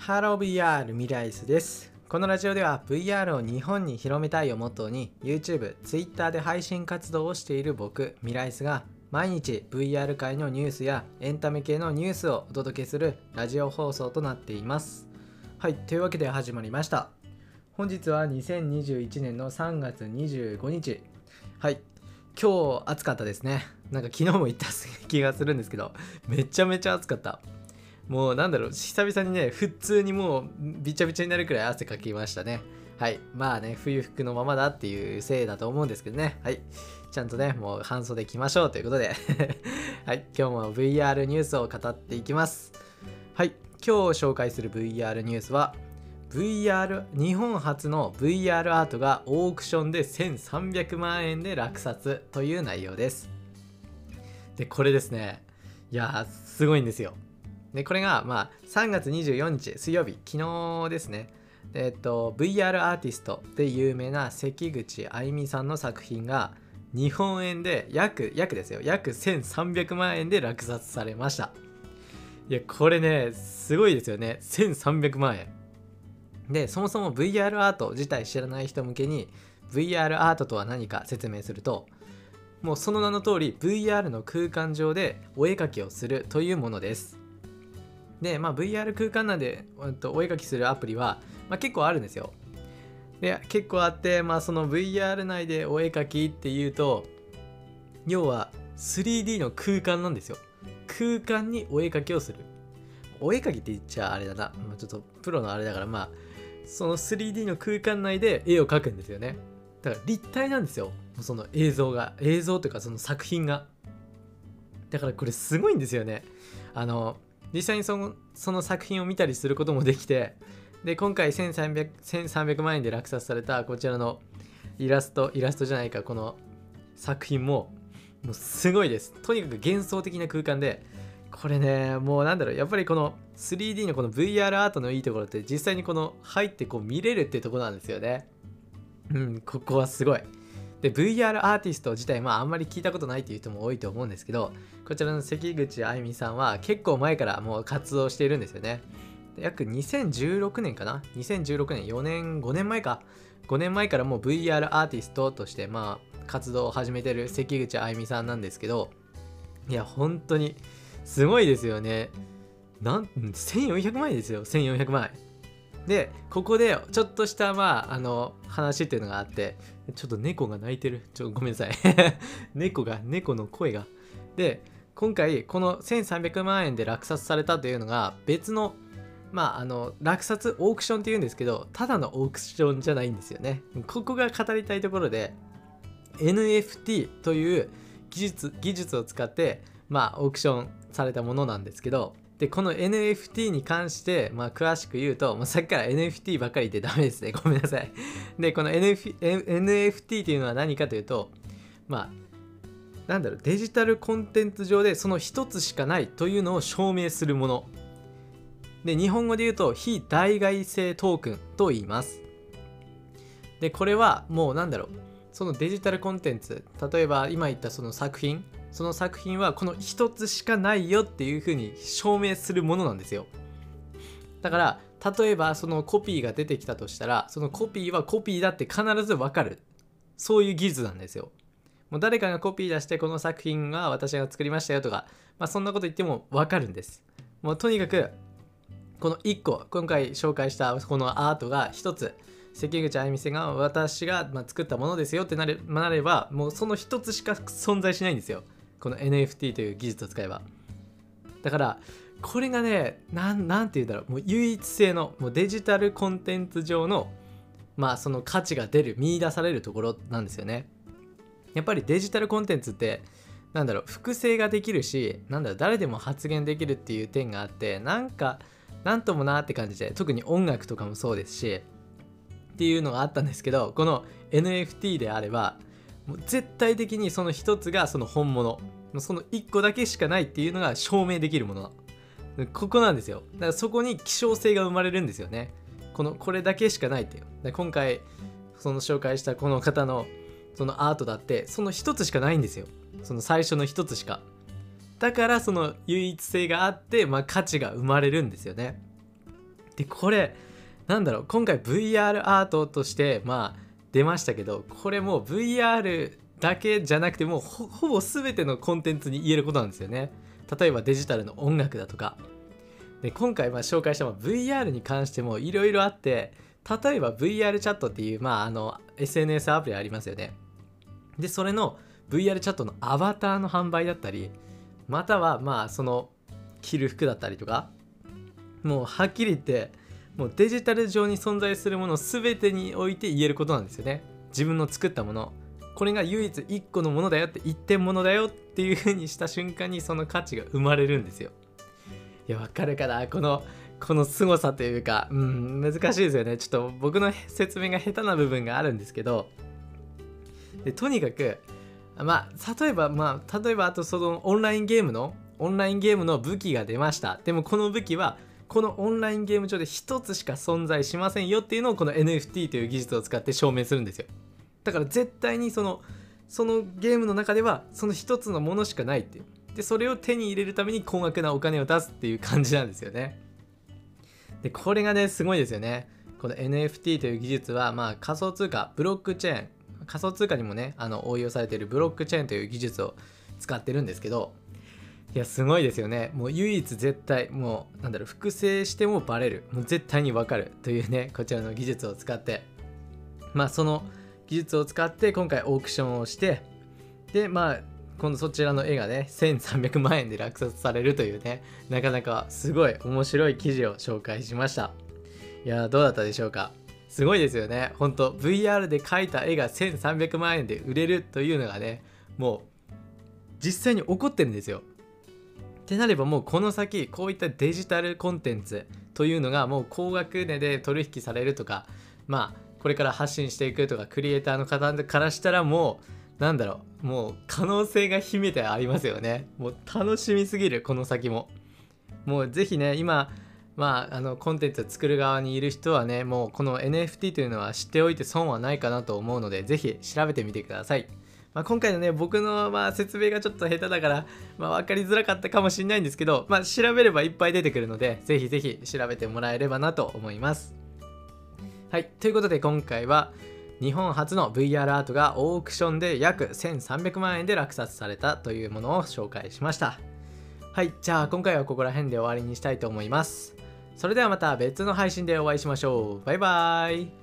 ハロー VR ミライスです。このラジオでは VR を日本に広めたいをモットーに YouTube、Twitter で配信活動をしている僕、ミライスが毎日 VR 界のニュースやエンタメ系のニュースをお届けするラジオ放送となっています。はい、というわけで始まりました。本日は2021年の3月25日。はい、今日暑かったですね。なんか昨日も言った気がするんですけど、めちゃめちゃ暑かった。もうなんだろう、久々にね、普通にもうびちゃびちゃになるくらい汗かきましたね。はい。まあね、冬服のままだっていうせいだと思うんですけどね。はい。ちゃんとね、もう半袖着ましょうということで。はい。今日も VR ニュースを語っていきます。はい。今日紹介する VR ニュースは、VR、日本初の VR アートがオークションで1300万円で落札という内容です。で、これですね。いや、すごいんですよ。で、これが、まあ、3月24日、水曜日、昨日ですね。えっと、VR アーティストで有名な関口愛美さんの作品が、日本円で約、約ですよ、約1300万円で落札されました。いや、これね、すごいですよね。1300万円。で、そもそも VR アート自体知らない人向けに、VR アートとは何か説明すると、もうその名の通り VR の空間上でお絵描きをするというものです。で、まあ、VR 空間内で、うんと、お絵描きするアプリは、まあ、結構あるんですよ。で、結構あって、まあ、その VR 内でお絵描きっていうと、要は 3D の空間なんですよ。空間にお絵描きをする。お絵描きって言っちゃあれだな。まあ、ちょっとプロのあれだから、まあ、その 3D の空間内で絵を描くんですよね。だから立体なんですよ。その映像が。映像というかその作品が。だからこれすごいんですよね。あの、実際にそのその作品を見たりすることもできてで今回 1300, 1300万円で落札されたこちらのイラストイラストじゃないかこの作品ももうすごいです。とにかく幻想的な空間でこれねもうなんだろうやっぱりこの 3D のこの VR アートのいいところって実際にこの入ってこう見れるっていうところなんですよね。うんここはすごい。で VR アーティスト自体まああんまり聞いたことないっていう人も多いと思うんですけどこちらの関口愛美さんは結構前からもう活動しているんですよね。約2016年かな？2016年4年5年前か。5年前からもう VR アーティストとしてまあ活動を始めてる関口愛美さんなんですけどいや本当にすごいですよね。なん1400万円ですよ。1400万円。でここでちょっとしたまああの話っていうのがあってちょっと猫が泣いてる。ちょごめんなさい。猫が猫の声が。で今回この1300万円で落札されたというのが別のまああの落札オークションっていうんですけどただのオークションじゃないんですよね。ここが語りたいところで NFT という技術技術を使ってまあオークションされたものなんですけどでこの NFT に関して、まあ、詳しく言うと、まあ、さっきから NFT ばかりでダメですね。ごめんなさい。でこの NF NFT っていうのは何かというとまあなんだろうデジタルコンテンツ上でその一つしかないというのを証明するもの。で日本語で言うと非代替性トークンと言います。でこれはもうなんだろうそのデジタルコンテンツ例えば今言ったその作品その作品はこの一つしかないよっていうふうに証明するものなんですよ。だから例えばそのコピーが出てきたとしたらそのコピーはコピーだって必ずわかる。そういう技術なんですよ。もう誰かがコピー出してこの作品は私が作りましたよとか、まあ、そんなこと言ってもわかるんです。もうとにかくこの1個今回紹介したこのアートが1つ関口愛美さんが私が作ったものですよってなれなればもうその1つしか存在しないんですよ。この NFT という技術を使えば。だからこれがねなんなんて言うんだろう。もう唯一性のもうデジタルコンテンツ上のまあその価値が出る見出されるところなんですよね。やっぱりデジタルコンテンツってなんだろう複製ができるしなんだろう誰でも発言できるっていう点があってなんかなんともなって感じで特に音楽とかもそうですしっていうのがあったんですけどこの NFT であればもう絶対的にその一つがその本物。その一個だけしかないっていうのが証明できるもの。ここなんですよ。だからそこに希少性が生まれるんですよね。このこれだけしかないっていう。今回その紹介したこの方のそのアートだってその一つしかないんですよ。その最初の一つしか。だからその唯一性があって、まあ、価値が生まれるんですよね。でこれなんだろう。今回 VR アートとしてまあ出ましたけどこれもう VR だけじゃなくてもうほぼ全てのコンテンツに言えることなんですよね。例えばデジタルの音楽だとか。で今回まあ紹介した VR に関してもいろいろあって例えば VR チャットっていう、まあ、あの SNS アプリありますよね。でそれの VR チャットのアバターの販売だったりまたはまあその着る服だったりとかもうはっきり言ってもうデジタル上に存在するもの全てにおいて言えることなんですよね。自分の作ったもの。これが唯一1個のものだよって一点ものだよっていう風にした瞬間にその価値が生まれるんですよ。いやわかるかな？このこの凄さというかうん難しいですよね。ちょっと僕の説明が下手な部分があるんですけど。でとにかくまあ例えばまあ例えばあとそのオンラインゲームのオンラインゲームの武器が出ました。でもこの武器はこのオンラインゲーム上で1つしか存在しませんよっていうのをこの NFT という技術を使って証明するんですよ。だから絶対にそのそのゲームの中ではその1つのものしかないってでそれを手に入れるために高額なお金を出すっていう感じなんですよね。でこれがねすごいですよね。この NFT という技術はまあ仮想通貨ブロックチェーン。仮想通貨にもねあの応用されているブロックチェーンという技術を使ってるんですけどいやすごいですよね。もう唯一絶対もうなんだろう複製してもバレる。もう絶対にわかるというねこちらの技術を使って。まあその技術を使って今回オークションをしてでまあ今度そちらの絵がね1300万円で落札されるというねなかなかすごい面白い記事を紹介しました。いやどうだったでしょうか。すごいですよね。ほんと VR で描いた絵が1300万円で売れるというのがねもう実際に起こってるんですよ。ってなればもうこの先こういったデジタルコンテンツというのがもう高額値で取引されるとかまあこれから発信していくとかクリエイターの方からしたらもうなんだろうもう可能性が秘めてありますよね。もう楽しみすぎるこの先も。もうぜひね今まああのコンテンツを作る側にいる人はねもうこの NFT というのは知っておいて損はないかなと思うのでぜひ調べてみてください。まあ、今回のね僕のまあ説明がちょっと下手だから、まあ、分かりづらかったかもしれないんですけど、まあ、調べればいっぱい出てくるのでぜひぜひ調べてもらえればなと思います。はいということで今回は日本初の VR アートがオークションで約1300万円で落札されたというものを紹介しました。はいじゃあ今回はここら辺で終わりにしたいと思います。それではまた別の配信でお会いしましょう。バイバーイ。